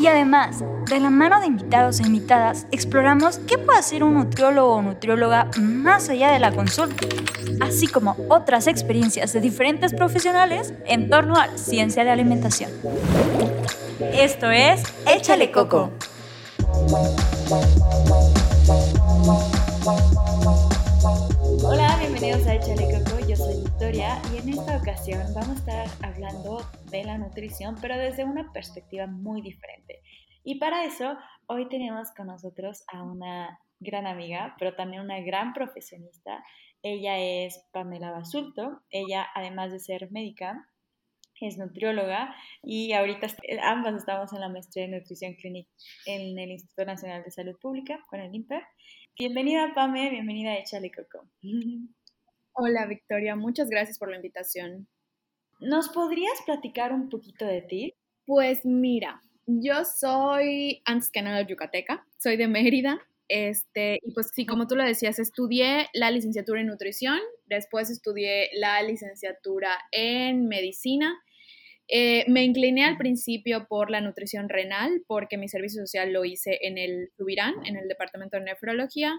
Y además, de la mano de invitados e invitadas, exploramos qué puede hacer un nutriólogo o nutrióloga más allá de la consulta, así como otras experiencias de diferentes profesionales en torno a la ciencia de alimentación. Esto es Échale Coco. Hola, bienvenidos a Échale Coco, Victoria y en esta ocasión vamos a estar hablando de la nutrición, pero desde una perspectiva muy diferente. Y para eso, hoy tenemos con nosotros a una gran amiga, pero también una gran profesionista. Ella es Pamela Basulto. Ella, además de ser médica, es nutrióloga y ahorita ambas estamos en la maestría de nutrición clínica en el Instituto Nacional de Salud Pública con el INPE. Bienvenida, Pame, bienvenida a Échale Coco. Hola, Victoria, muchas gracias por la invitación. ¿Nos podrías platicar un poquito de ti? Pues mira, yo soy, antes que nada, yucateca, soy de Mérida, este, y pues sí, como tú lo decías, estudié la licenciatura en nutrición, después estudié la licenciatura en medicina. Eh, me incliné al principio por la nutrición renal, porque mi servicio social lo hice en el Subirán, en el departamento de nefrología.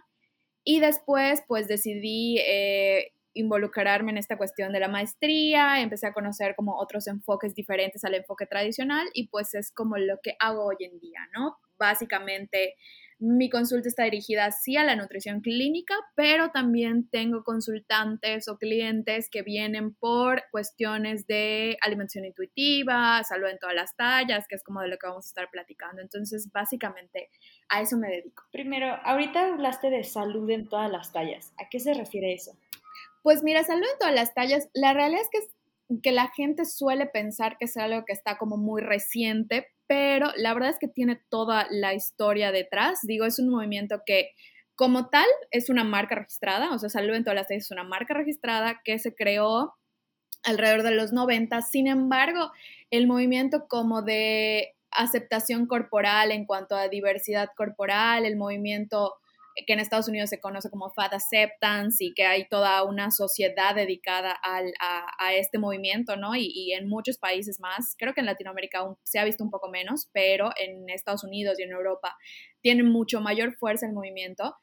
Y después, pues decidí eh, involucrarme en esta cuestión de la maestría, empecé a conocer como otros enfoques diferentes al enfoque tradicional y pues es como lo que hago hoy en día, ¿no? Básicamente mi consulta está dirigida sí a la nutrición clínica, pero también tengo consultantes o clientes que vienen por cuestiones de alimentación intuitiva, salud en todas las tallas, que es como de lo que vamos a estar platicando. Entonces, básicamente a eso me dedico. Primero, ahorita hablaste de salud en todas las tallas. ¿A qué se refiere eso? Pues mira, salud en todas las tallas, la realidad es que, que la gente suele pensar que es algo que está como muy reciente, pero la verdad es que tiene toda la historia detrás. Digo, es un movimiento que como tal es una marca registrada, o sea, Salud en todas las tallas es una marca registrada que se creó alrededor de los 90. Sin embargo, el movimiento como de aceptación corporal en cuanto a diversidad corporal, el movimiento que en Estados Unidos se conoce como Fat Acceptance y que hay toda una sociedad dedicada al, a, este movimiento, ¿no? Y, en muchos países más, creo que en Latinoamérica se ha visto un poco menos, pero en Estados Unidos y en Europa tiene mucho mayor fuerza el movimiento.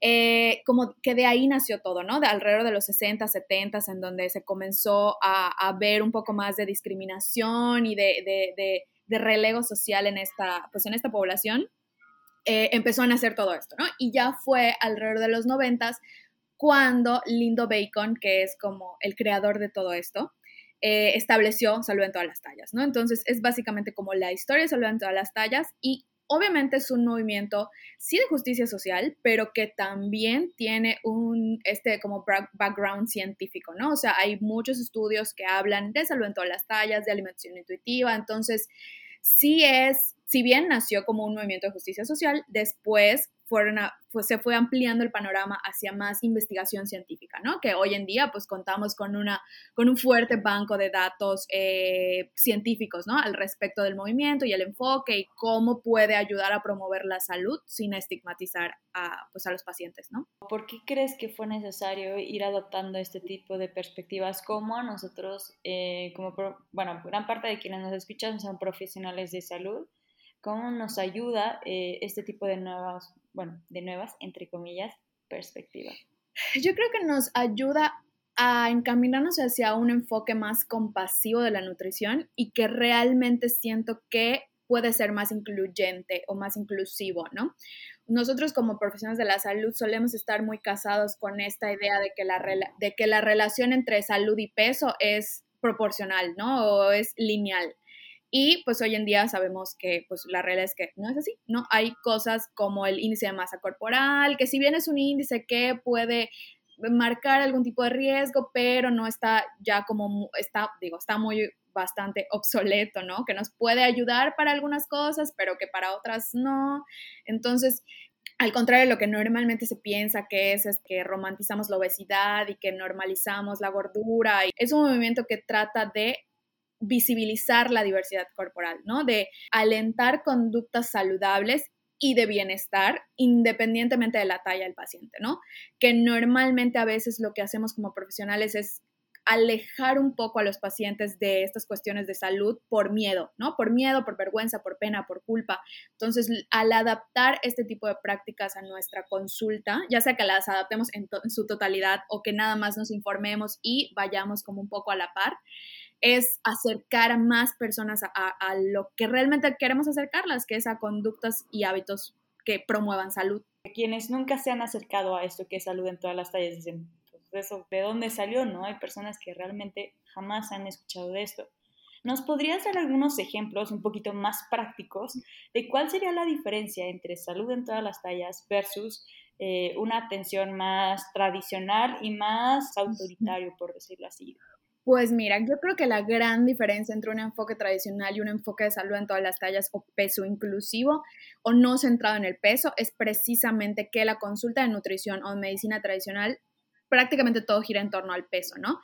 Eh, como que de ahí nació todo, ¿no? De alrededor de los 60, 70, en donde se comenzó a, a ver un poco más de discriminación y de, de, de, de relego social en esta, pues en esta población eh, empezó a nacer todo esto, ¿no? Y ya fue alrededor de los noventas cuando Lindo Bacon, que es como el creador de todo esto, eh, estableció salud en todas las tallas, ¿no? Entonces es básicamente como la historia de salud en todas las tallas y obviamente es un movimiento sí de justicia social, pero que también tiene un este como background científico, ¿no? O sea, hay muchos estudios que hablan de salud en todas las tallas, de alimentación intuitiva, entonces sí es si bien nació como un movimiento de justicia social, después fueron pues se fue ampliando el panorama hacia más investigación científica, ¿no? Que hoy en día pues contamos con, una, con un fuerte banco de datos eh, científicos, ¿no? Al respecto del movimiento y el enfoque y cómo puede ayudar a promover la salud sin estigmatizar a, pues, a los pacientes, ¿no? ¿Por qué crees que fue necesario ir adoptando este tipo de perspectivas? como nosotros, eh, como, bueno, gran parte de quienes nos escuchan son profesionales de salud, cómo nos ayuda eh, este tipo de nuevas, bueno, de nuevas, entre comillas, perspectivas. Yo creo que nos ayuda a encaminarnos hacia un enfoque más compasivo de la nutrición y que realmente siento que puede ser más incluyente o más inclusivo, ¿no? Nosotros como profesionales de la salud solemos estar muy casados con esta idea de que la, de que la relación entre salud y peso es proporcional, ¿no? O es lineal. Y pues hoy en día sabemos que pues la realidad es que no es así, ¿no? Hay cosas como el índice de masa corporal, que si bien es un índice que puede marcar algún tipo de riesgo, pero no está ya como, está, digo, está muy bastante obsoleto, ¿no? Que nos puede ayudar para algunas cosas, pero que para otras no. Entonces, al contrario de lo que normalmente se piensa que es, es que romantizamos la obesidad y que normalizamos la gordura. Es un movimiento que trata de visibilizar la diversidad corporal, ¿no? De alentar conductas saludables y de bienestar independientemente de la talla del paciente, ¿no? Que normalmente a veces lo que hacemos como profesionales es alejar un poco a los pacientes de estas cuestiones de salud por miedo, ¿no? Por miedo, por vergüenza, por pena, por culpa. Entonces, al adaptar este tipo de prácticas a nuestra consulta, ya sea que las adaptemos en, su totalidad o que nada más nos informemos y vayamos como un poco a la par, es acercar a más personas a, a lo que realmente queremos acercarlas, que es a conductas y hábitos que promuevan salud. Quienes nunca se han acercado a esto que es salud en todas las tallas dicen, eso, de dónde salió, ¿no? Hay personas que realmente jamás han escuchado de esto. ¿Nos podrías dar algunos ejemplos un poquito más prácticos de cuál sería la diferencia entre salud en todas las tallas versus eh, una atención más tradicional y más autoritario, por decirlo así? Pues mira, yo creo que la gran diferencia entre un enfoque tradicional y un enfoque de salud en todas las tallas o peso inclusivo o no centrado en el peso es precisamente que la consulta de nutrición o medicina tradicional prácticamente todo gira en torno al peso, ¿no?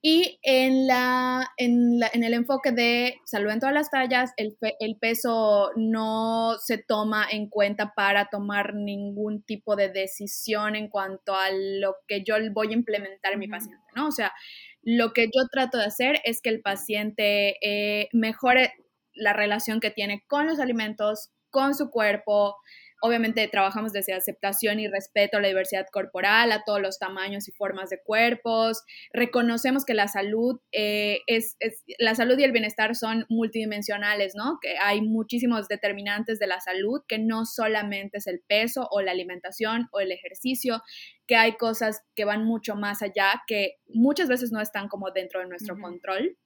Y en, la, en, el enfoque de salud en todas las tallas, el, peso no se toma en cuenta para tomar ningún tipo de decisión en cuanto a lo que yo voy a implementar en mi paciente, ¿no? O sea, lo que yo trato de hacer es que el paciente eh, mejore la relación que tiene con los alimentos, con su cuerpo, Obviamente trabajamos desde aceptación y respeto a la diversidad corporal, a todos los tamaños y formas de cuerpos. Reconocemos que la salud eh, es, la salud y el bienestar son multidimensionales, ¿no? Que hay muchísimos determinantes de la salud, que no solamente es el peso o la alimentación o el ejercicio, que hay cosas que van mucho más allá, que muchas veces no están como dentro de nuestro control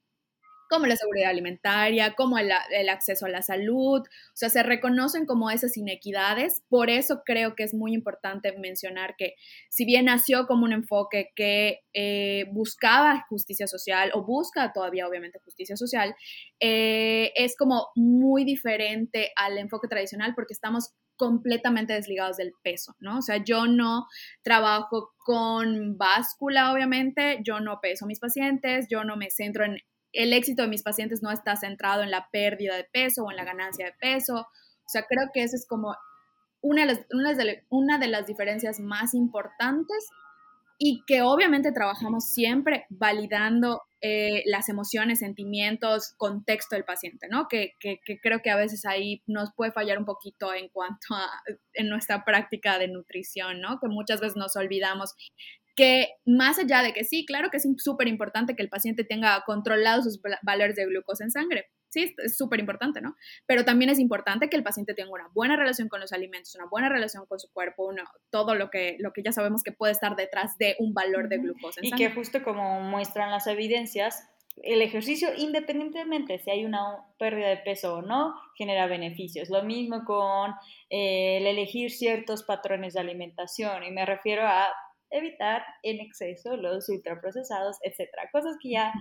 como la seguridad alimentaria, como el, acceso a la salud, o sea, se reconocen como esas inequidades. Por eso creo que es muy importante mencionar que si bien nació como un enfoque que eh, buscaba justicia social o busca todavía obviamente justicia social, eh, es como muy diferente al enfoque tradicional porque estamos completamente desligados del peso, ¿no? O sea, yo no trabajo con báscula, obviamente, yo no peso a mis pacientes, yo no me centro en el éxito de mis pacientes no está centrado en la pérdida de peso o en la ganancia de peso. O sea, creo que esa es como una de las, una de, las diferencias más importantes y que obviamente trabajamos siempre validando eh, las emociones, sentimientos, contexto del paciente, ¿no? Que, que, creo que a veces ahí nos puede fallar un poquito en cuanto a en nuestra práctica de nutrición, ¿no? Que muchas veces nos olvidamos que más allá de que sí, claro que es súper importante que el paciente tenga controlados sus valores de glucosa en sangre. Sí, es súper importante, ¿no? Pero también es importante que el paciente tenga una buena relación con los alimentos, una buena relación con su cuerpo, todo lo que, lo que ya sabemos que puede estar detrás de un valor de glucosa en sangre. Y que justo como muestran las evidencias, el ejercicio, independientemente si hay una pérdida de peso o no, genera beneficios. Lo mismo con eh, el elegir ciertos patrones de alimentación, y me refiero a evitar en exceso los ultraprocesados, etcétera. Cosas que ya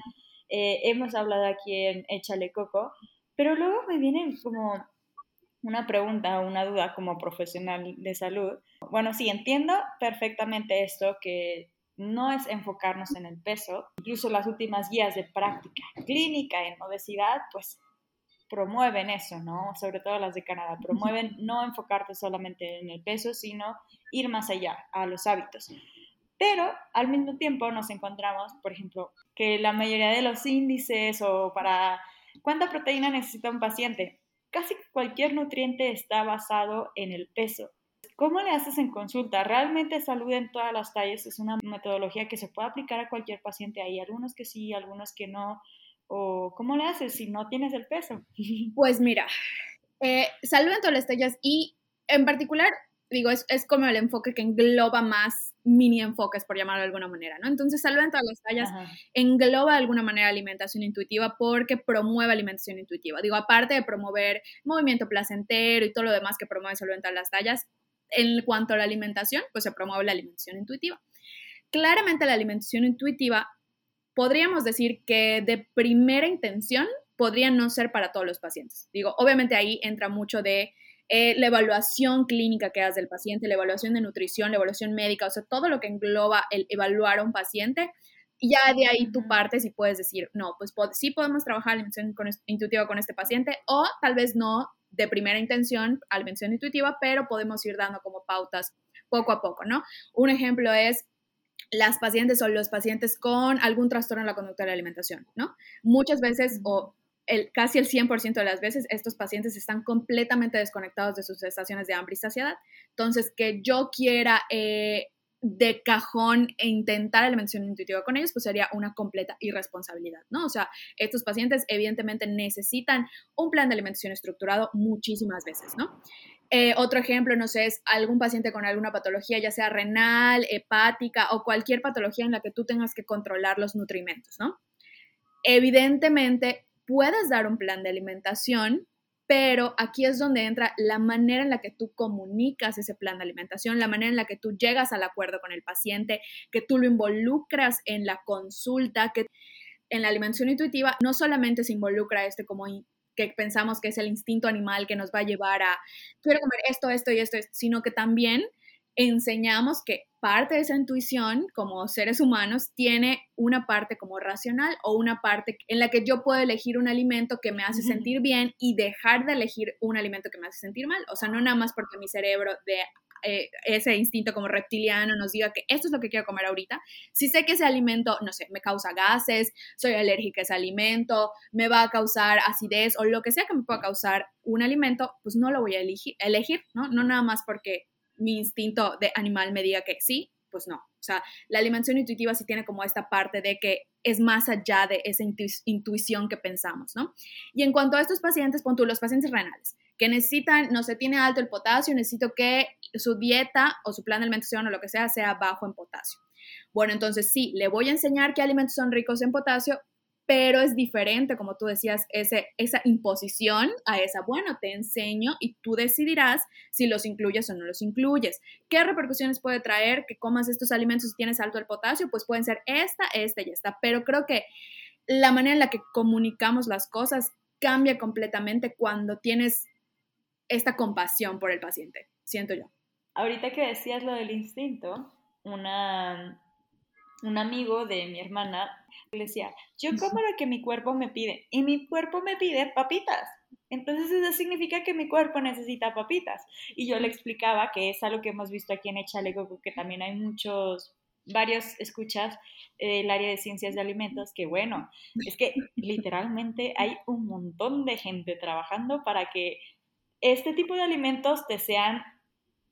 eh, hemos hablado aquí en Échale Coco, pero luego me viene como una pregunta, una duda como profesional de salud. Bueno, sí, entiendo perfectamente esto que no es enfocarnos en el peso, incluso las últimas guías de práctica clínica en obesidad, pues promueven eso, ¿no? Sobre todo las de Canadá, promueven no enfocarte solamente en el peso, sino ir más allá a los hábitos. Pero al mismo tiempo nos encontramos, por ejemplo, que la mayoría de los índices o para cuánta proteína necesita un paciente, casi cualquier nutriente está basado en el peso. ¿Cómo le haces en consulta? ¿Realmente salud en todas las tallas es una metodología que se puede aplicar a cualquier paciente? Hay algunos que sí, algunos que no. ¿O cómo le haces si no tienes el peso? Pues mira, eh, salud en todas las tallas y en particular digo, es, es, como el enfoque que engloba más mini enfoques, por llamarlo de alguna manera, ¿no? Entonces, Salud en todas las tallas engloba de alguna manera alimentación intuitiva porque promueve alimentación intuitiva. Digo, aparte de promover movimiento placentero y todo lo demás que promueve Salud en todas las tallas, en cuanto a la alimentación, pues se promueve la alimentación intuitiva. Claramente la alimentación intuitiva, podríamos decir que de primera intención podría no ser para todos los pacientes. Digo, obviamente ahí entra mucho de eh, la evaluación clínica que hace del paciente, la evaluación de nutrición, la evaluación médica, o sea, todo lo que engloba el evaluar a un paciente Y ya de ahí tú partes y puedes decir, no, pues sí podemos trabajar alimentación intuitiva con este paciente o tal vez no de primera intención alimentación intuitiva, pero podemos ir dando como pautas poco a poco, ¿no? Un ejemplo es las pacientes o los pacientes con algún trastorno en la conducta de la alimentación, ¿no? Muchas veces o casi el 100% de las veces estos pacientes están completamente desconectados de sus estaciones de hambre y saciedad. Entonces, que yo quiera eh, de cajón e intentar alimentación intuitiva con ellos, pues sería una completa irresponsabilidad, ¿no? O sea, estos pacientes evidentemente necesitan un plan de alimentación estructurado muchísimas veces, ¿no? Eh, otro ejemplo, no sé, es algún paciente con alguna patología, ya sea renal, hepática o cualquier patología en la que tú tengas que controlar los nutrimentos, ¿no? Evidentemente, puedes dar un plan de alimentación, pero aquí es donde entra la manera en la que tú comunicas ese plan de alimentación, la manera en la que tú llegas al acuerdo con el paciente, que tú lo involucras en la consulta, que en la alimentación intuitiva no solamente se involucra este como que pensamos que es el instinto animal que nos va a llevar a quiero comer esto, esto y esto, sino que también enseñamos que parte de esa intuición como seres humanos tiene una parte como racional o una parte en la que yo puedo elegir un alimento que me hace sentir bien y dejar de elegir un alimento que me hace sentir mal. O sea, no nada más porque mi cerebro de eh, ese instinto como reptiliano nos diga que esto es lo que quiero comer ahorita, si sé que ese alimento, no sé, me causa gases, soy alérgica a ese alimento, me va a causar acidez o lo que sea que me pueda causar un alimento, pues no lo voy a elegir, elegir ¿no? No nada más porque mi instinto de animal me diga que sí, pues no. O sea, la alimentación intuitiva sí tiene como esta parte de que es más allá de esa intuición que pensamos, ¿no? Y en cuanto a estos pacientes, pon los pacientes renales, que necesitan, no se tiene alto el potasio, necesito que su dieta o su plan de alimentación o lo que sea sea bajo en potasio. Bueno, entonces sí, le voy a enseñar qué alimentos son ricos en potasio, pero es diferente, como tú decías, ese, esa imposición a esa, bueno, te enseño y tú decidirás si los incluyes o no los incluyes. ¿Qué repercusiones puede traer que comas estos alimentos si tienes alto el potasio? Pues pueden ser esta, esta y esta, pero creo que la manera en la que comunicamos las cosas cambia completamente cuando tienes esta compasión por el paciente, siento yo. Ahorita que decías lo del instinto, una un amigo de mi hermana le decía, yo como lo que mi cuerpo me pide y mi cuerpo me pide papitas. Entonces eso significa que mi cuerpo necesita papitas. Y yo le explicaba que es algo que hemos visto aquí en Echaleco, que también hay muchos, varios escuchas del área de ciencias de alimentos, que bueno, es que literalmente hay un montón de gente trabajando para que este tipo de alimentos te sean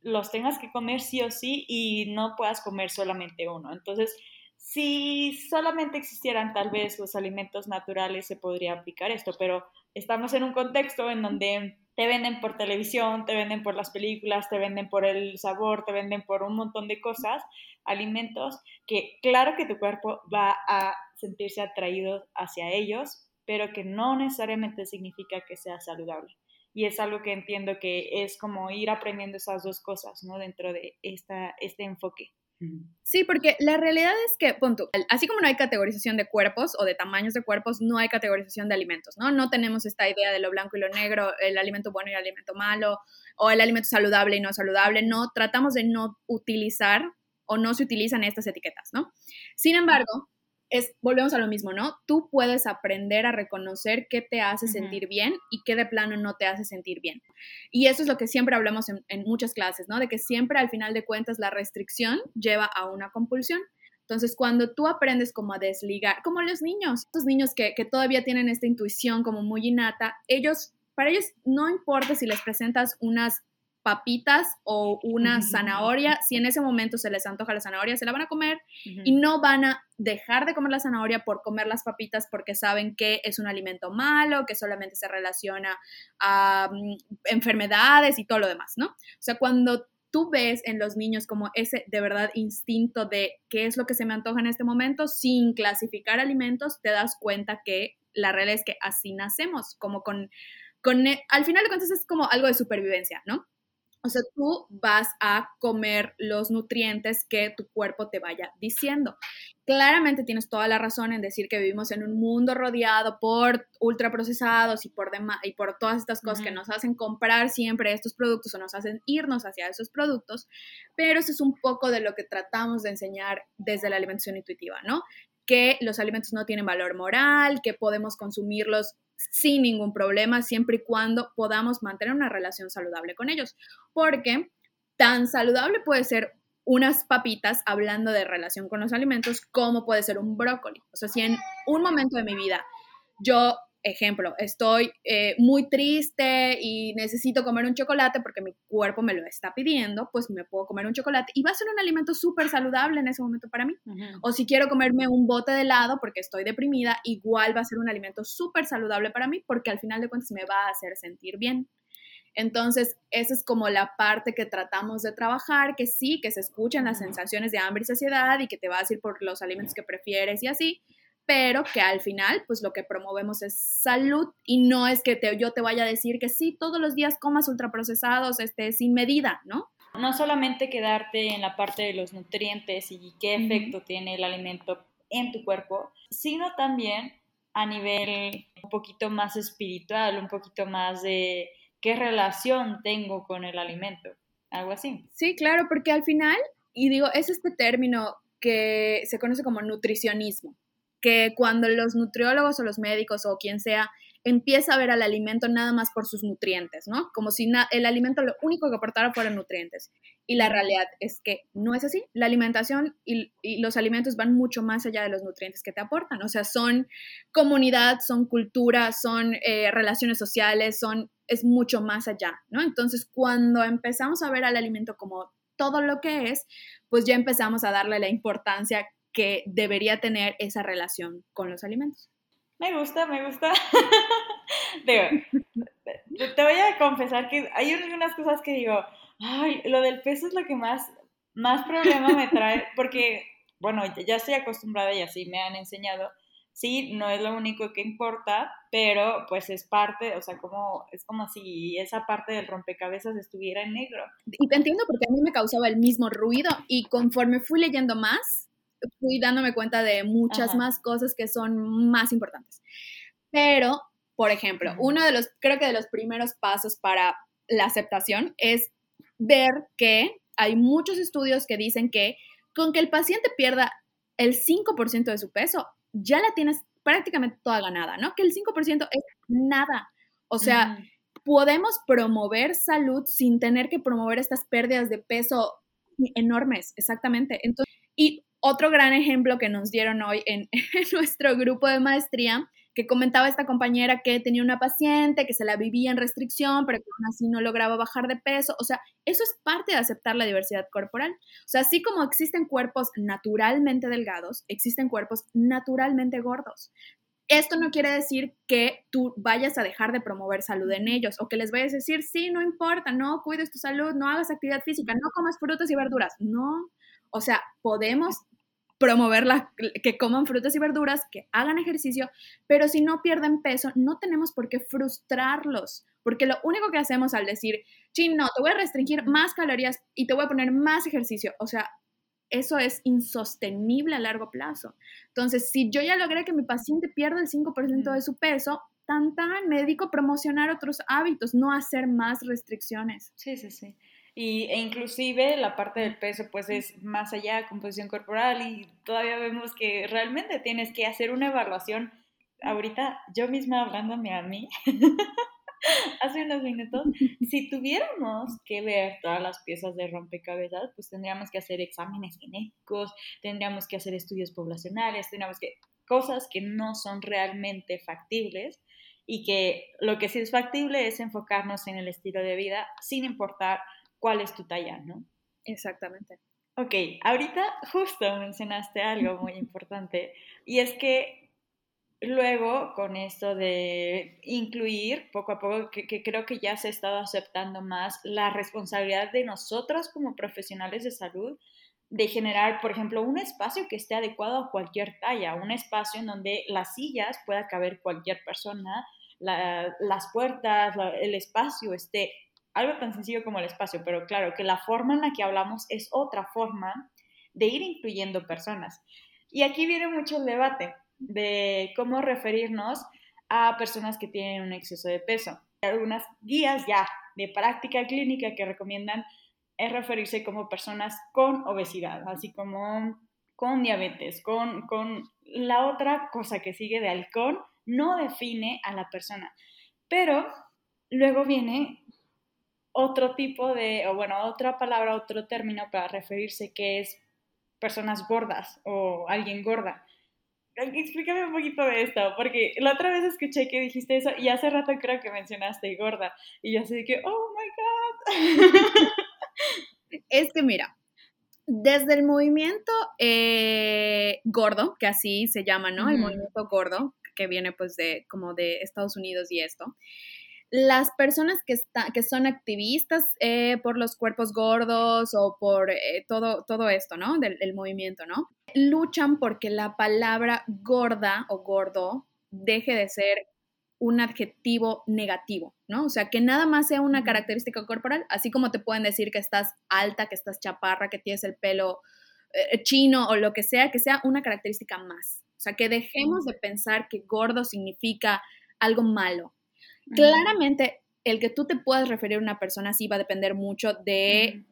los tengas que comer sí o sí y no puedas comer solamente uno. Entonces, si solamente existieran tal vez los alimentos naturales se podría aplicar esto, pero estamos en un contexto en donde te venden por televisión, te venden por las películas, te venden por el sabor, te venden por un montón de cosas, alimentos que claro que tu cuerpo va a sentirse atraído hacia ellos, pero que no necesariamente significa que sea saludable. Y es algo que entiendo que es como ir aprendiendo esas dos cosas, ¿no? Dentro de esta, este enfoque. Sí, porque la realidad es que, punto, así como no hay categorización de cuerpos o de tamaños de cuerpos, no hay categorización de alimentos, ¿no? No tenemos esta idea de lo blanco y lo negro, el alimento bueno y el alimento malo, o el alimento saludable y no saludable, no, tratamos de no utilizar o no se utilizan estas etiquetas, ¿no? Sin embargo, es, volvemos a lo mismo, ¿no? Tú puedes aprender a reconocer qué te hace sentir bien y qué de plano no te hace sentir bien. Y eso es lo que siempre hablamos en, muchas clases, ¿no? De que siempre al final de cuentas la restricción lleva a una compulsión. Entonces, cuando tú aprendes como a desligar, como los niños, estos niños que, que todavía tienen esta intuición como muy innata, ellos, para ellos no importa si les presentas unas papitas o una zanahoria, si en ese momento se les antoja la zanahoria, se la van a comer y no van a dejar de comer la zanahoria por comer las papitas porque saben que es un alimento malo, que solamente se relaciona a mm, enfermedades y todo lo demás, ¿no? O sea, cuando tú ves en los niños como ese de verdad instinto de qué es lo que se me antoja en este momento, sin clasificar alimentos, te das cuenta que la realidad es que así nacemos, como con, con e, al final de cuentas es como algo de supervivencia, ¿no? O sea, tú vas a comer los nutrientes que tu cuerpo te vaya diciendo. Claramente tienes toda la razón en decir que vivimos en un mundo rodeado por ultraprocesados y por, y por todas estas cosas que nos hacen comprar siempre estos productos o nos hacen irnos hacia esos productos, pero eso es un poco de lo que tratamos de enseñar desde la alimentación intuitiva, ¿no? Que los alimentos no tienen valor moral, que podemos consumirlos sin ningún problema, siempre y cuando podamos mantener una relación saludable con ellos. Porque tan saludable puede ser unas papitas hablando de relación con los alimentos como puede ser un brócoli. O sea, si en un momento de mi vida yo ejemplo, estoy eh, muy triste y necesito comer un chocolate porque mi cuerpo me lo está pidiendo, pues me puedo comer un chocolate y va a ser un alimento súper saludable en ese momento para mí. O si quiero comerme un bote de helado porque estoy deprimida, igual va a ser un alimento súper saludable para mí porque al final de cuentas me va a hacer sentir bien. Entonces, esa es como la parte que tratamos de trabajar, que sí, que se escuchan las sensaciones de hambre y saciedad y que te vas a ir por los alimentos que prefieres y así, pero que al final, pues lo que promovemos es salud y no es que yo te vaya a decir que sí, todos los días comas ultraprocesados, este, sin medida, ¿no? No solamente quedarte en la parte de los nutrientes y qué efecto tiene el alimento en tu cuerpo, sino también a nivel un poquito más espiritual, un poquito más de qué relación tengo con el alimento, algo así. Sí, claro, porque al final, y digo, es este término que se conoce como nutricionismo, que cuando los nutriólogos o los médicos o quien sea empieza a ver al alimento nada más por sus nutrientes, ¿no? Como si el alimento lo único que aportara fueran nutrientes. Y la realidad es que no es así. La alimentación y, los alimentos van mucho más allá de los nutrientes que te aportan. O sea, son comunidad, son cultura, son eh, relaciones sociales, son, es mucho más allá, ¿no? Entonces, cuando empezamos a ver al alimento como todo lo que es, pues ya empezamos a darle la importancia que debería tener esa relación con los alimentos. Me gusta, me gusta. te voy a confesar que hay algunas cosas que digo, ay, lo del peso es lo que más, más problema me trae, porque, bueno, ya estoy acostumbrada y así me han enseñado. Sí, no es lo único que importa, pero pues es parte, o sea, como, es como si esa parte del rompecabezas estuviera en negro. Y te entiendo porque a mí me causaba el mismo ruido y conforme fui leyendo más, fui dándome cuenta de muchas más cosas que son más importantes. Pero, por ejemplo, uno de los, creo que de los primeros pasos para la aceptación es ver que hay muchos estudios que dicen que con que el paciente pierda el 5% de su peso, ya la tienes prácticamente toda ganada, ¿no? Que el 5% es nada. O sea, podemos promover salud sin tener que promover estas pérdidas de peso enormes, exactamente. Entonces, y otro gran ejemplo que nos dieron hoy en, nuestro grupo de maestría, que comentaba esta compañera que tenía una paciente que se la vivía en restricción, pero que aún así no lograba bajar de peso. O sea, eso es parte de aceptar la diversidad corporal. O sea, así como existen cuerpos naturalmente delgados, existen cuerpos naturalmente gordos. Esto no quiere decir que tú vayas a dejar de promover salud en ellos o que les vayas a decir, sí, no importa, no cuides tu salud, no hagas actividad física, no comas frutas y verduras. No, o sea, podemos promover que coman frutas y verduras, que hagan ejercicio, pero si no pierden peso, no tenemos por qué frustrarlos, porque lo único que hacemos al decir, sí, no, te voy a restringir más calorías y te voy a poner más ejercicio, o sea, eso es insostenible a largo plazo. Entonces, si yo ya logré que mi paciente pierda el 5% de su peso, tan tan, me dedico a promocionar otros hábitos, no hacer más restricciones. Sí, sí, sí. Y, e inclusive la parte del peso pues es más allá de composición corporal y todavía vemos que realmente tienes que hacer una evaluación. Ahorita yo misma hablándome a mí, hace unos minutos, si tuviéramos que ver todas las piezas de rompecabezas, pues tendríamos que hacer exámenes genéticos, tendríamos que hacer estudios poblacionales, tendríamos que cosas que no son realmente factibles y que lo que sí es factible es enfocarnos en el estilo de vida sin importar cuál es tu talla, ¿no? Exactamente. Ok, ahorita justo mencionaste algo muy importante y es que luego con esto de incluir poco a poco, que, creo que ya se ha estado aceptando más la responsabilidad de nosotros como profesionales de salud de generar, por ejemplo, un espacio que esté adecuado a cualquier talla, un espacio en donde las sillas pueda caber cualquier persona, las puertas, el espacio esté algo tan sencillo como el espacio, pero claro, que la forma en la que hablamos es otra forma de ir incluyendo personas. Y aquí viene mucho el debate de cómo referirnos a personas que tienen un exceso de peso. Algunas guías ya de práctica clínica que recomiendan es referirse como personas con obesidad, así como con diabetes, con, con la otra cosa que sigue de halcón, no define a la persona. Pero luego viene otro tipo de, o bueno, otra palabra, otro término para referirse que es personas gordas o alguien gorda. Explícame un poquito de esto, porque la otra vez escuché que dijiste eso y hace rato creo que mencionaste gorda y yo así de que, oh my god. es que mira, desde el movimiento eh, gordo, que así se llama, ¿no? El movimiento gordo, que viene pues de como de Estados Unidos y esto las personas que, que son activistas eh, por los cuerpos gordos o por eh, todo, todo esto, ¿no? Del, movimiento, ¿no? Luchan porque la palabra gorda o gordo deje de ser un adjetivo negativo, ¿no? O sea, que nada más sea una característica corporal, así como te pueden decir que estás alta, que estás chaparra, que tienes el pelo eh, chino o lo que sea, que sea una característica más. O sea, que dejemos de pensar que gordo significa algo malo, Claramente, el que tú te puedas referir a una persona sí va a depender mucho de,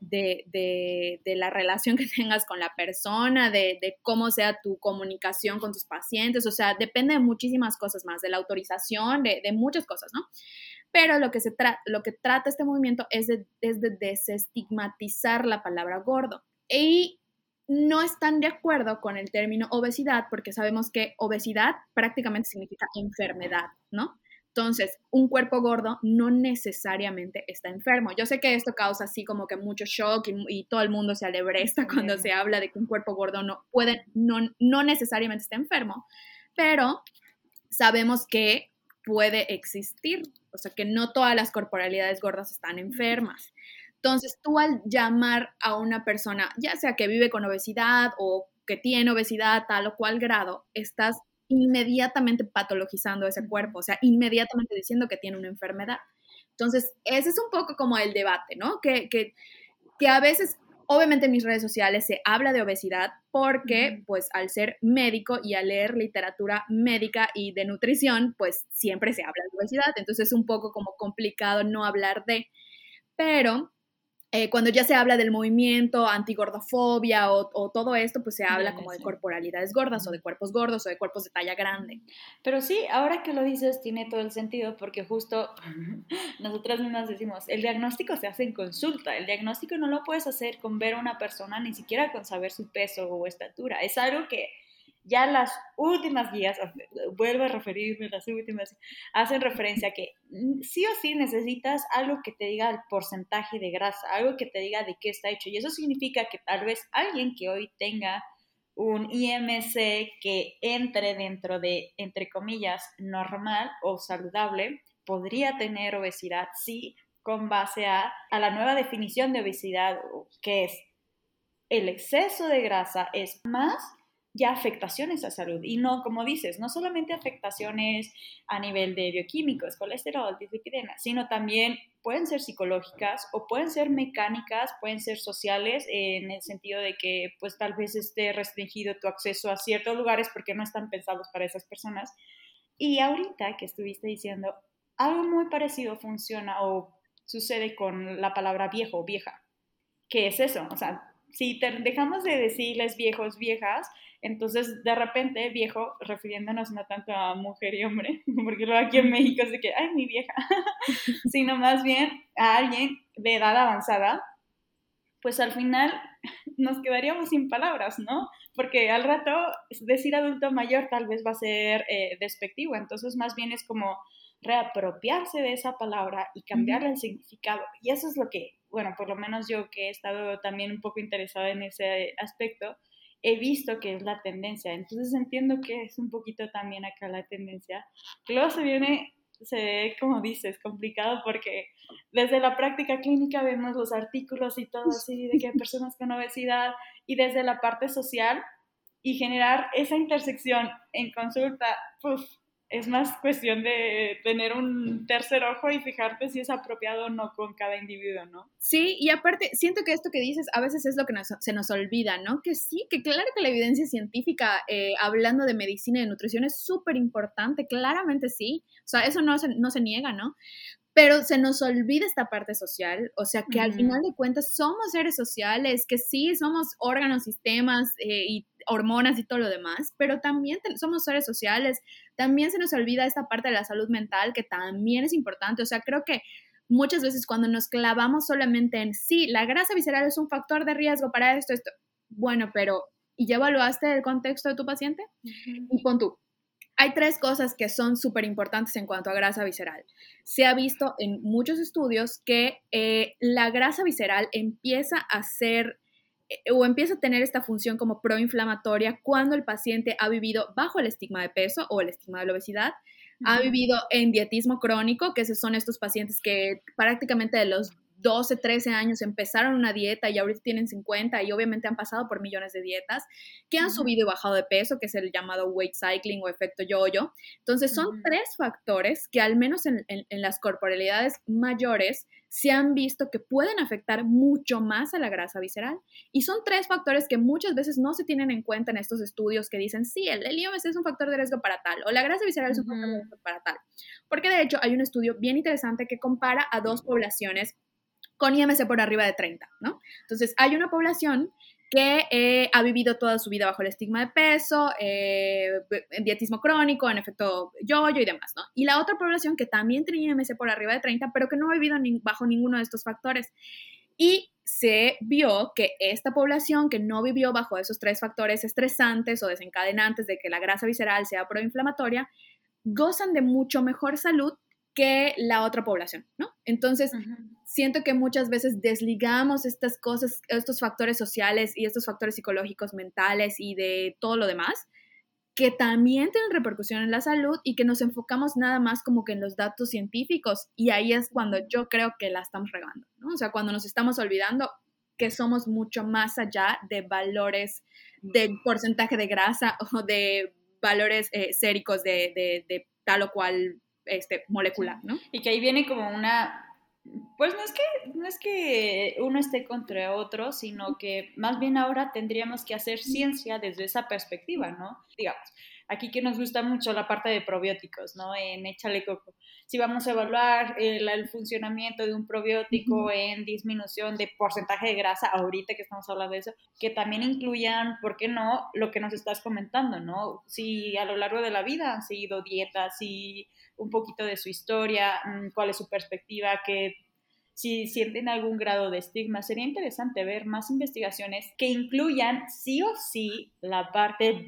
la relación que tengas con la persona, de, cómo sea tu comunicación con tus pacientes, o sea, depende de muchísimas cosas más, de la autorización, de, muchas cosas, ¿no? Pero lo que, se lo que trata este movimiento es de, es de desestigmatizar la palabra gordo. Y no están de acuerdo con el término obesidad porque sabemos que obesidad prácticamente significa enfermedad, ¿no? Entonces, un cuerpo gordo no necesariamente está enfermo. Yo sé que esto causa así como que mucho shock y, todo el mundo se alebresta cuando se habla de que un cuerpo gordo no puede, no, no necesariamente está enfermo, pero sabemos que puede existir, o sea que no todas las corporalidades gordas están enfermas. Entonces, tú al llamar a una persona, ya sea que vive con obesidad o que tiene obesidad tal o cual grado, estás inmediatamente patologizando ese cuerpo, o sea, inmediatamente diciendo que tiene una enfermedad. Entonces, ese es un poco como el debate, ¿no? Que, que, que a veces, obviamente en mis redes sociales se habla de obesidad porque, pues, al ser médico y al leer literatura médica y de nutrición, pues siempre se habla de obesidad, entonces es un poco como complicado no hablar de, pero eh, cuando ya se habla del movimiento antigordofobia o, o todo esto, pues se habla como de corporalidades gordas o de cuerpos gordos o de cuerpos de talla grande. Pero sí, ahora que lo dices, tiene todo el sentido porque justo nosotras mismas decimos, el diagnóstico se hace en consulta, el diagnóstico no lo puedes hacer con ver a una persona, ni siquiera con saber su peso o estatura, es algo que ya las últimas guías, vuelvo a referirme las últimas, hacen referencia a que sí o sí necesitas algo que te diga el porcentaje de grasa, algo que te diga de qué está hecho. Y eso significa que tal vez alguien que hoy tenga un IMC que entre dentro de, entre comillas, normal o saludable, podría tener obesidad, sí, con base a, a la nueva definición de obesidad, que es el exceso de grasa es más ya afectaciones a salud. Y no, como dices, no solamente afectaciones a nivel de bioquímicos, colesterol, dislipidemia, sino también pueden ser psicológicas o pueden ser mecánicas, pueden ser sociales, en el sentido de que pues tal vez esté restringido tu acceso a ciertos lugares porque no están pensados para esas personas. Y ahorita que estuviste diciendo, algo muy parecido funciona o sucede con la palabra viejo o vieja. ¿Qué es eso? O sea, si dejamos de decirles viejos, viejas, entonces, de repente, viejo, refiriéndonos no tanto a mujer y hombre, porque luego aquí en México es de que, ay, mi vieja, sino más bien a alguien de edad avanzada, pues al final nos quedaríamos sin palabras, ¿no? Porque al rato decir adulto mayor tal vez va a ser eh, despectivo, entonces más bien es como reapropiarse de esa palabra y cambiarle el significado. Y eso es lo que, bueno, por lo menos yo que he estado también un poco interesada en ese aspecto, he visto que es la tendencia. Entonces entiendo que es un poquito también acá la tendencia. Luego se viene, se ve, como dices, complicado porque desde la práctica clínica vemos los artículos y todo así de que hay personas con obesidad y desde la parte social y generar esa intersección en consulta, pues es más cuestión de tener un tercer ojo y fijarte si es apropiado o no con cada individuo, ¿no? Sí, y aparte, siento que esto que dices a veces es lo que se nos olvida, ¿no? Que sí, que claro que la evidencia científica, eh, hablando de medicina y de nutrición, es súper importante, claramente sí, o sea, eso no se, no se niega, ¿no? Pero se nos olvida esta parte social, o sea que al final de cuentas somos seres sociales, que sí somos órganos, sistemas eh, y hormonas y todo lo demás, pero también somos seres sociales, también se nos olvida esta parte de la salud mental que también es importante, o sea, creo que muchas veces cuando nos clavamos solamente en, sí, la grasa visceral es un factor de riesgo para esto, esto, bueno, pero ¿y ya evaluaste el contexto de tu paciente? Y pon tú, hay tres cosas que son súper importantes en cuanto a grasa visceral. Se ha visto en muchos estudios que eh, la grasa visceral empieza a ser eh, o empieza a tener esta función como proinflamatoria cuando el paciente ha vivido bajo el estigma de peso o el estigma de la obesidad, ha vivido en dietismo crónico, que son estos pacientes que prácticamente de los 12, 13 años empezaron una dieta y ahorita tienen 50 y obviamente han pasado por millones de dietas, que han subido y bajado de peso, que es el llamado weight cycling o efecto yo-yo. Entonces son tres factores que al menos en, las corporalidades mayores se han visto que pueden afectar mucho más a la grasa visceral. Y son tres factores que muchas veces no se tienen en cuenta en estos estudios que dicen, sí, el, el IOMS es un factor de riesgo para tal, o la grasa visceral es un factor de riesgo para tal. Porque de hecho hay un estudio bien interesante que compara a dos poblaciones con IMC por arriba de 30, ¿no? Entonces, hay una población que eh, ha vivido toda su vida bajo el estigma de peso, eh, en dietismo crónico, en efecto yo-yo y demás, ¿no? Y la otra población que también tiene IMC por arriba de 30, pero que no ha vivido bajo ninguno de estos factores. Y se vio que esta población que no vivió bajo esos tres factores estresantes o desencadenantes de que la grasa visceral sea proinflamatoria, gozan de mucho mejor salud que la otra población, ¿no? Entonces, siento que muchas veces desligamos estas cosas, estos factores sociales y estos factores psicológicos, mentales y de todo lo demás, que también tienen repercusión en la salud y que nos enfocamos nada más como que en los datos científicos y ahí es cuando yo creo que la estamos regando, ¿no? O sea, cuando nos estamos olvidando que somos mucho más allá de valores de porcentaje de grasa o de valores eh, séricos de, de, de tal o cual este, molecular, ¿no? Y que ahí viene como una pues no es que no es que uno esté contra otro, sino que más bien ahora tendríamos que hacer ciencia desde esa perspectiva, ¿no? Digamos, aquí que nos gusta mucho la parte de probióticos, ¿no? En Échale Coco. Si vamos a evaluar el, el funcionamiento de un probiótico en disminución de porcentaje de grasa, ahorita que estamos hablando de eso, que también incluyan, ¿por qué no?, lo que nos estás comentando, ¿no? Si a lo largo de la vida han seguido dietas, si un poquito de su historia, mm, cuál es su perspectiva, que si sienten algún grado de estigma, sería interesante ver más investigaciones que incluyan sí o sí la parte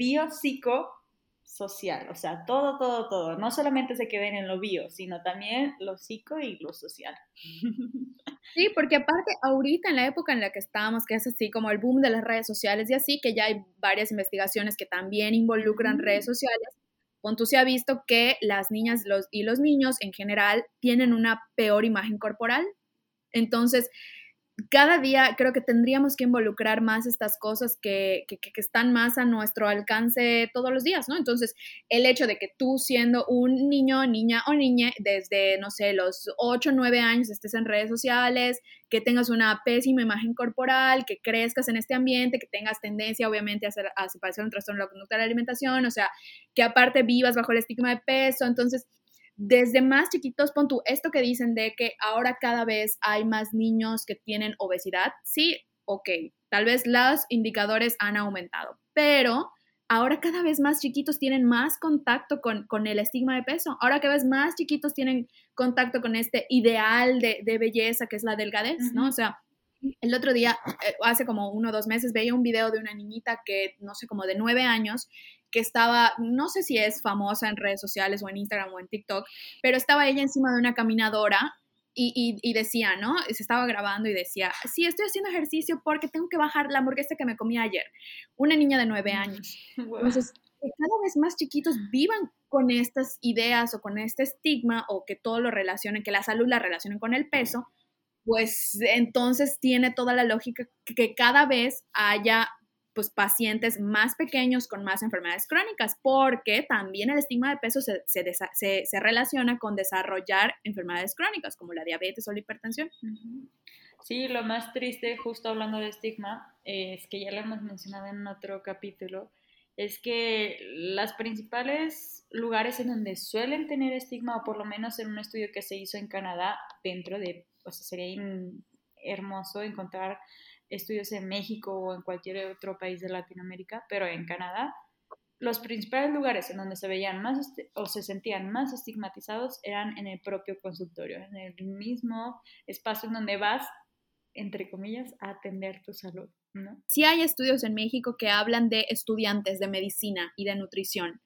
biopsicosocial, o sea, todo, todo, todo, no solamente se queden en lo bio, sino también lo psico y lo social. Sí, porque aparte ahorita en la época en la que estamos, que es así como el boom de las redes sociales y así, que ya hay varias investigaciones que también involucran redes sociales, Pontu se ha visto que las niñas los, y los niños en general tienen una peor imagen corporal. Entonces, cada día creo que tendríamos que involucrar más estas cosas que, que, están más a nuestro alcance todos los días, ¿no? Entonces, el hecho de que tú siendo un niño, niña o niña, desde, no sé, los 8 o 9 años estés en redes sociales, que tengas una pésima imagen corporal, que crezcas en este ambiente, que tengas tendencia, obviamente, a, hacer, a padecer un trastorno de la conducta de la alimentación, o sea, que aparte vivas bajo el estigma de peso, entonces desde más chiquitos, pon tú, esto que dicen de que ahora cada vez hay más niños que tienen obesidad, sí, ok, tal vez los indicadores han aumentado, pero ahora cada vez más chiquitos tienen más contacto con, con el estigma de peso, ahora cada vez más chiquitos tienen contacto con este ideal de, de belleza que es la delgadez, ¿no? O sea, el otro día, eh, hace como uno o dos meses, veía un video de una niñita que, no sé, como de nueve años, que estaba, no sé si es famosa en redes sociales o en Instagram o en TikTok, pero estaba ella encima de una caminadora y, y, decía, ¿no? Se estaba grabando y decía, sí, estoy haciendo ejercicio porque tengo que bajar la hamburguesa que me comí ayer. Una niña de nueve años. Entonces, que cada vez más chiquitos vivan con estas ideas o con este estigma o que todo lo relacionen, que la salud la relacionen con el peso, pues entonces tiene toda la lógica que cada vez haya pues pacientes más pequeños con más enfermedades crónicas, porque también el estigma de peso se, se, relaciona con desarrollar enfermedades crónicas como la diabetes o la hipertensión. Sí, lo más triste, justo hablando de estigma, es que ya lo hemos mencionado en otro capítulo, es que las principales lugares en donde suelen tener estigma, o por lo menos en un estudio que se hizo en Canadá, dentro de, o sea, sería hermoso encontrar estudios en México o en cualquier otro país de Latinoamérica, pero en Canadá, los principales lugares en donde se veían más o se sentían más estigmatizados eran en el propio consultorio, en el mismo espacio en donde vas, entre comillas, a atender tu salud. ¿no? Sí hay estudios en México que hablan de estudiantes de medicina y de nutrición.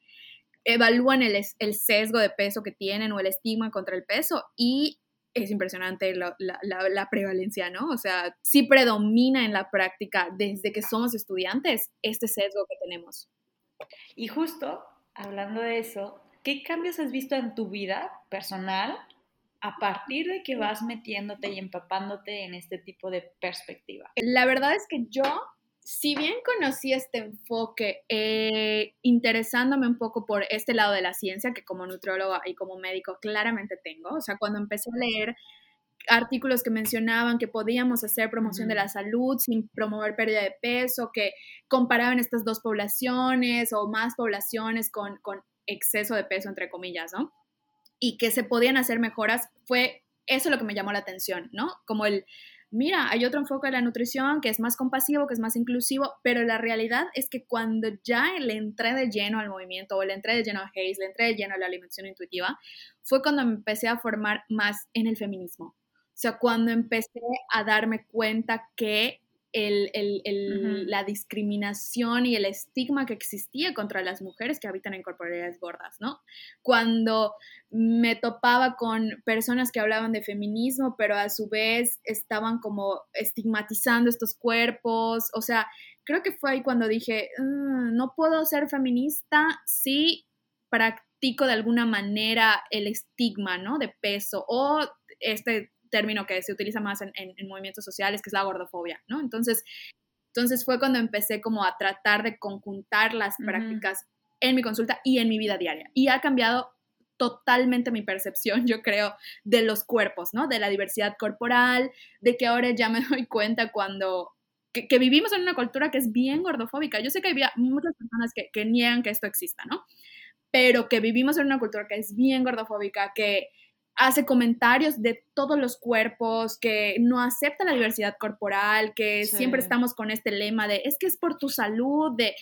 Evalúan el, el sesgo de peso que tienen o el estigma contra el peso y es impresionante la, la, la, prevalencia, ¿no? O sea, sí predomina en la práctica desde que somos estudiantes este sesgo que tenemos. Y justo hablando de eso, ¿qué cambios has visto en tu vida personal a partir de que vas metiéndote y empapándote en este tipo de perspectiva? La verdad es que yo, si bien conocí este enfoque, eh, interesándome un poco por este lado de la ciencia, que como nutrióloga y como médico claramente tengo, o sea, cuando empecé a leer artículos que mencionaban que podíamos hacer promoción de la salud sin promover pérdida de peso, que comparaban estas dos poblaciones o más poblaciones con, con exceso de peso, entre comillas, ¿no? Y que se podían hacer mejoras, fue eso lo que me llamó la atención, ¿no? Como el, mira, hay otro enfoque de la nutrición que es más compasivo, que es más inclusivo, pero la realidad es que cuando ya le entré de lleno al movimiento o le entré de lleno a Hayes, le entré de lleno a la alimentación intuitiva, fue cuando me empecé a formar más en el feminismo. O sea, cuando empecé a darme cuenta que el, el, la discriminación y el estigma que existía contra las mujeres que habitan en corporalidades gordas, ¿no? Cuando me topaba con personas que hablaban de feminismo, pero a su vez estaban como estigmatizando estos cuerpos, o sea, creo que fue ahí cuando dije, mm, no puedo ser feminista si practico de alguna manera el estigma, ¿no? De peso o este término que se utiliza más en, movimientos sociales, que es la gordofobia, ¿no? Entonces, entonces fue cuando empecé como a tratar de conjuntar las prácticas en mi consulta y en mi vida diaria. Y ha cambiado totalmente mi percepción, yo creo, de los cuerpos, ¿no? De la diversidad corporal, de que ahora ya me doy cuenta cuando... Que, vivimos en una cultura que es bien gordofóbica. Yo sé que había muchas personas que, que niegan que esto exista, ¿no? Pero que vivimos en una cultura que es bien gordofóbica, que, hace comentarios de todos los cuerpos, que no acepta la diversidad corporal, que siempre estamos con este lema de es que es por tu salud, de,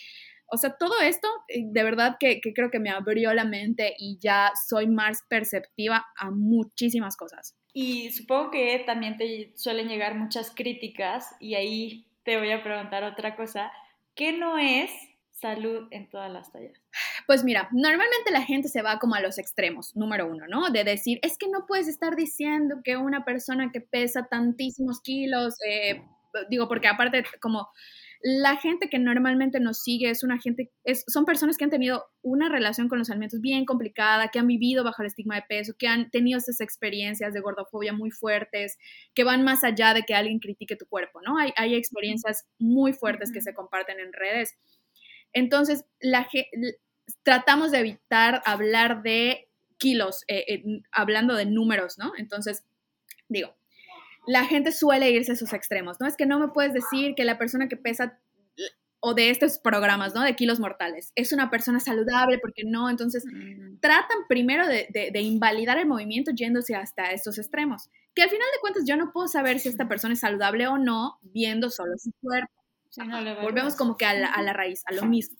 o sea, todo esto eh, de verdad que, creo que me abrió la mente y ya soy más perceptiva a muchísimas cosas. Y supongo que también te suelen llegar muchas críticas y ahí te voy a preguntar otra cosa. ¿Qué no es salud en todas las tallas? Pues mira, normalmente la gente se va como a los extremos, número uno, ¿no? De decir, es que no puedes estar diciendo que una persona que pesa tantísimos kilos, eh, digo, porque aparte como la gente que normalmente nos sigue es una gente, es, son personas que han tenido una relación con los alimentos bien complicada, que han vivido bajo el estigma de peso, que han tenido esas experiencias de gordofobia muy fuertes, que van más allá de que alguien critique tu cuerpo, ¿no? Hay, hay experiencias muy fuertes que se comparten en redes. Entonces, la, tratamos de evitar hablar de kilos, eh, hablando de números, ¿no? Entonces, digo, la gente suele irse a esos extremos, ¿no? Es que no me puedes decir que la persona que pesa o de estos programas, ¿no? De kilos mortales. Es una persona saludable, porque no. Entonces, mm. tratan primero de, de, invalidar el movimiento yéndose hasta estos extremos. Que al final de cuentas yo no puedo saber si esta persona es saludable o no viendo solo su cuerpo. Volvemos como que a la, a la, raíz, a lo mismo.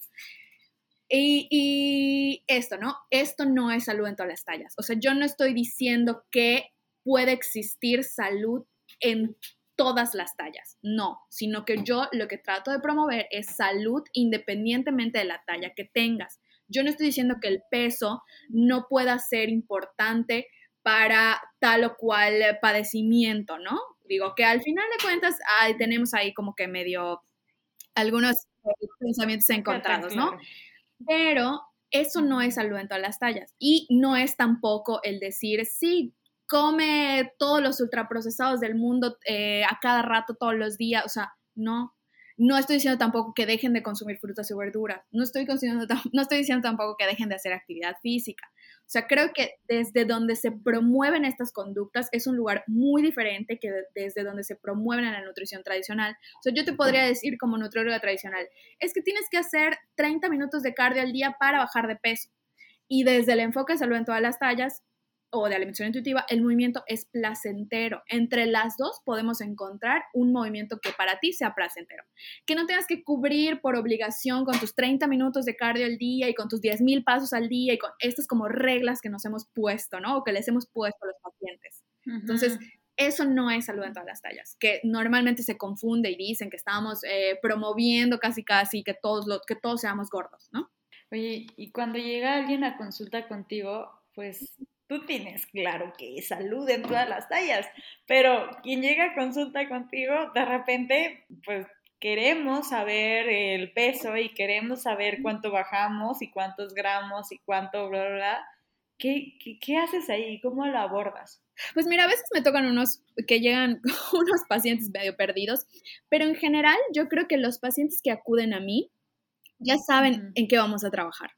Y, esto, ¿no? Esto no es salud en todas las tallas. O sea, yo no estoy diciendo que puede existir salud en todas las tallas, no, sino que yo lo que trato de promover es salud independientemente de la talla que tengas. Yo no estoy diciendo que el peso no pueda ser importante para tal o cual padecimiento, ¿no? Digo que al final de cuentas tenemos ahí como que medio algunos pensamientos encontrados, ¿no? Pero eso no es salud en todas las tallas. Y no es tampoco el decir, sí, come todos los ultraprocesados del mundo eh, a cada rato, todos los días. O sea, no. No estoy diciendo tampoco que dejen de consumir frutas y verduras. No estoy, no estoy diciendo tampoco que dejen de hacer actividad física. O sea, creo que desde donde se promueven estas conductas es un lugar muy diferente que desde donde se promueven en la nutrición tradicional. O sea, yo te podría decir como nutrióloga tradicional, es que tienes que hacer 30 minutos de cardio al día para bajar de peso. Y desde el enfoque de salud en todas las tallas, o de alimentación intuitiva, el movimiento es placentero. Entre las dos podemos encontrar un movimiento que para ti sea placentero. Que no tengas que cubrir por obligación con tus 30 minutos de cardio al día y con tus 10.000 pasos al día y con estas como reglas que nos hemos puesto, ¿no? O que les hemos puesto a los pacientes. Entonces, eso no es salud en todas las tallas, que normalmente se confunde y dicen que estamos eh, promoviendo casi casi que todos, lo, que todos seamos gordos, ¿no? Oye, y cuando llega alguien a consulta contigo, pues tú tienes claro que salud en todas las tallas, pero quien llega a consulta contigo, de repente, pues queremos saber el peso y queremos saber cuánto bajamos y cuántos gramos y cuánto, bla, bla, bla. ¿Qué, qué, qué haces ahí? ¿Cómo lo abordas? Pues mira, a veces me tocan unos que llegan unos pacientes medio perdidos, pero en general yo creo que los pacientes que acuden a mí ya saben en qué vamos a trabajar.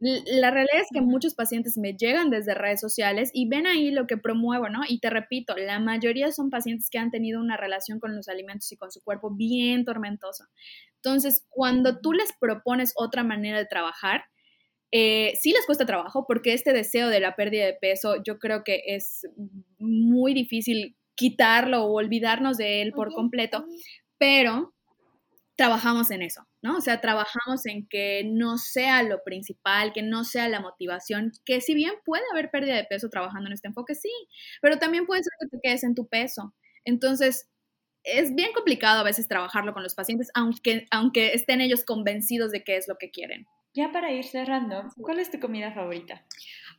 La realidad es que muchos pacientes me llegan desde redes sociales y ven ahí lo que promuevo, ¿no? Y te repito, la mayoría son pacientes que han tenido una relación con los alimentos y con su cuerpo bien tormentosa. Entonces, cuando tú les propones otra manera de trabajar, eh, sí les cuesta trabajo porque este deseo de la pérdida de peso yo creo que es muy difícil quitarlo o olvidarnos de él por completo, pero trabajamos en eso, ¿no? O sea, trabajamos en que no sea lo principal, que no sea la motivación, que si bien puede haber pérdida de peso trabajando en este enfoque, sí, pero también puede ser que te quedes en tu peso. Entonces, es bien complicado a veces trabajarlo con los pacientes, aunque, aunque estén ellos convencidos de qué es lo que quieren. Ya para ir cerrando, ¿cuál es tu comida favorita?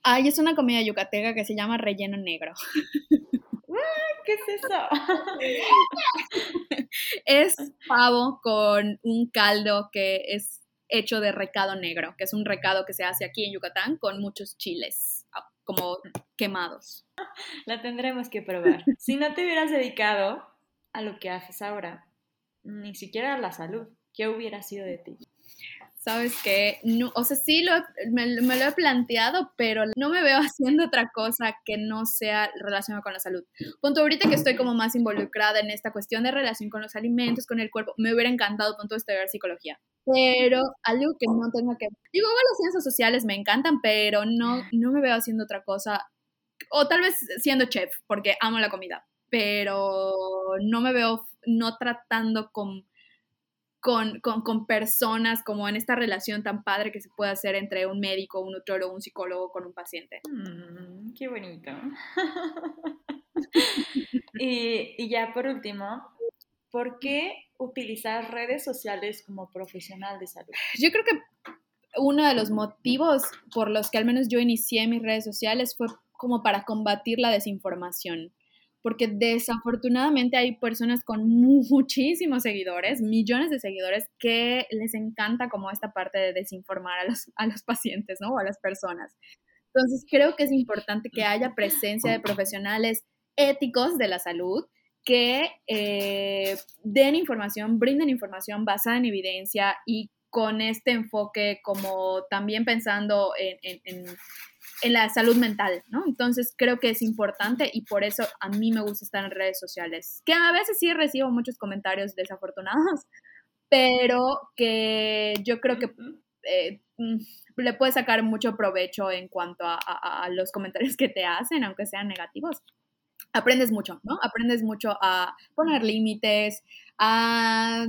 Ay, es una comida yucateca que se llama relleno negro. ¿Qué es eso? es pavo con un caldo que es hecho de recado negro, que es un recado que se hace aquí en Yucatán con muchos chiles ah, como quemados. La tendremos que probar. Si no te hubieras dedicado a lo que haces ahora, ni siquiera a la salud, ¿qué hubiera sido de ti? Sabes que, no, o sea, sí lo, me, lo he planteado, pero no me veo haciendo otra cosa que no sea relacionada con la salud. Punto ahorita que estoy como más involucrada en esta cuestión de relación con los alimentos, con el cuerpo, me hubiera encantado punto estudiar psicología. Pero algo que no tenga que... Digo, las ciencias sociales me encantan, pero no, no me veo haciendo otra cosa. O tal vez siendo chef, porque amo la comida, pero no me veo no tratando con con, con, personas, como en esta relación tan padre que se puede hacer entre un médico, un nutriólogo, un psicólogo con un paciente. Mm, qué bonito. y, y ya por último, ¿por qué utilizar redes sociales como profesional de salud? Yo creo que uno de los motivos por los que al menos yo inicié mis redes sociales fue como para combatir la desinformación porque desafortunadamente hay personas con muchísimos seguidores, millones de seguidores, que les encanta como esta parte de desinformar a los, a los pacientes, ¿no? O a las personas. Entonces, creo que es importante que haya presencia de profesionales éticos de la salud que eh, den información, brinden información basada en evidencia y con este enfoque como también pensando en en la salud mental, ¿no? Entonces creo que es importante y por eso a mí me gusta estar en redes sociales, que a veces sí recibo muchos comentarios desafortunados, pero que yo creo que eh, mm, le puedes sacar mucho provecho en cuanto a, los comentarios que te hacen, aunque sean negativos. Aprendes mucho, ¿no? Aprendes mucho a poner límites, a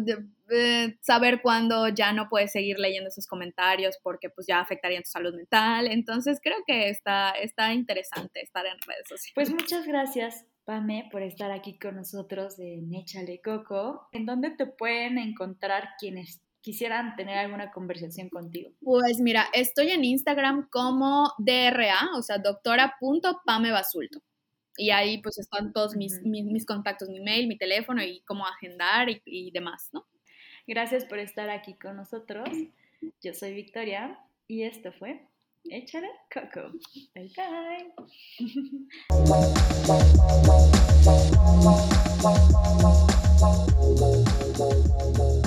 eh, saber cuándo ya no puedes seguir leyendo esos comentarios porque pues ya afectarían tu salud mental. Entonces creo que está, está interesante estar en redes sociales. Pues muchas gracias. Pame, por estar aquí con nosotros en Échale Coco. ¿En dónde te pueden encontrar quienes quisieran tener alguna conversación contigo? Pues mira, estoy en Instagram como DRA, o sea, doctora.pamebasulto. Y ahí pues están todos mis, mis, contactos, mi mail, mi teléfono y cómo agendar y, y demás, ¿no? Gracias por estar aquí con nosotros. Yo soy Victoria y esto fue Échale Coco. Bye bye.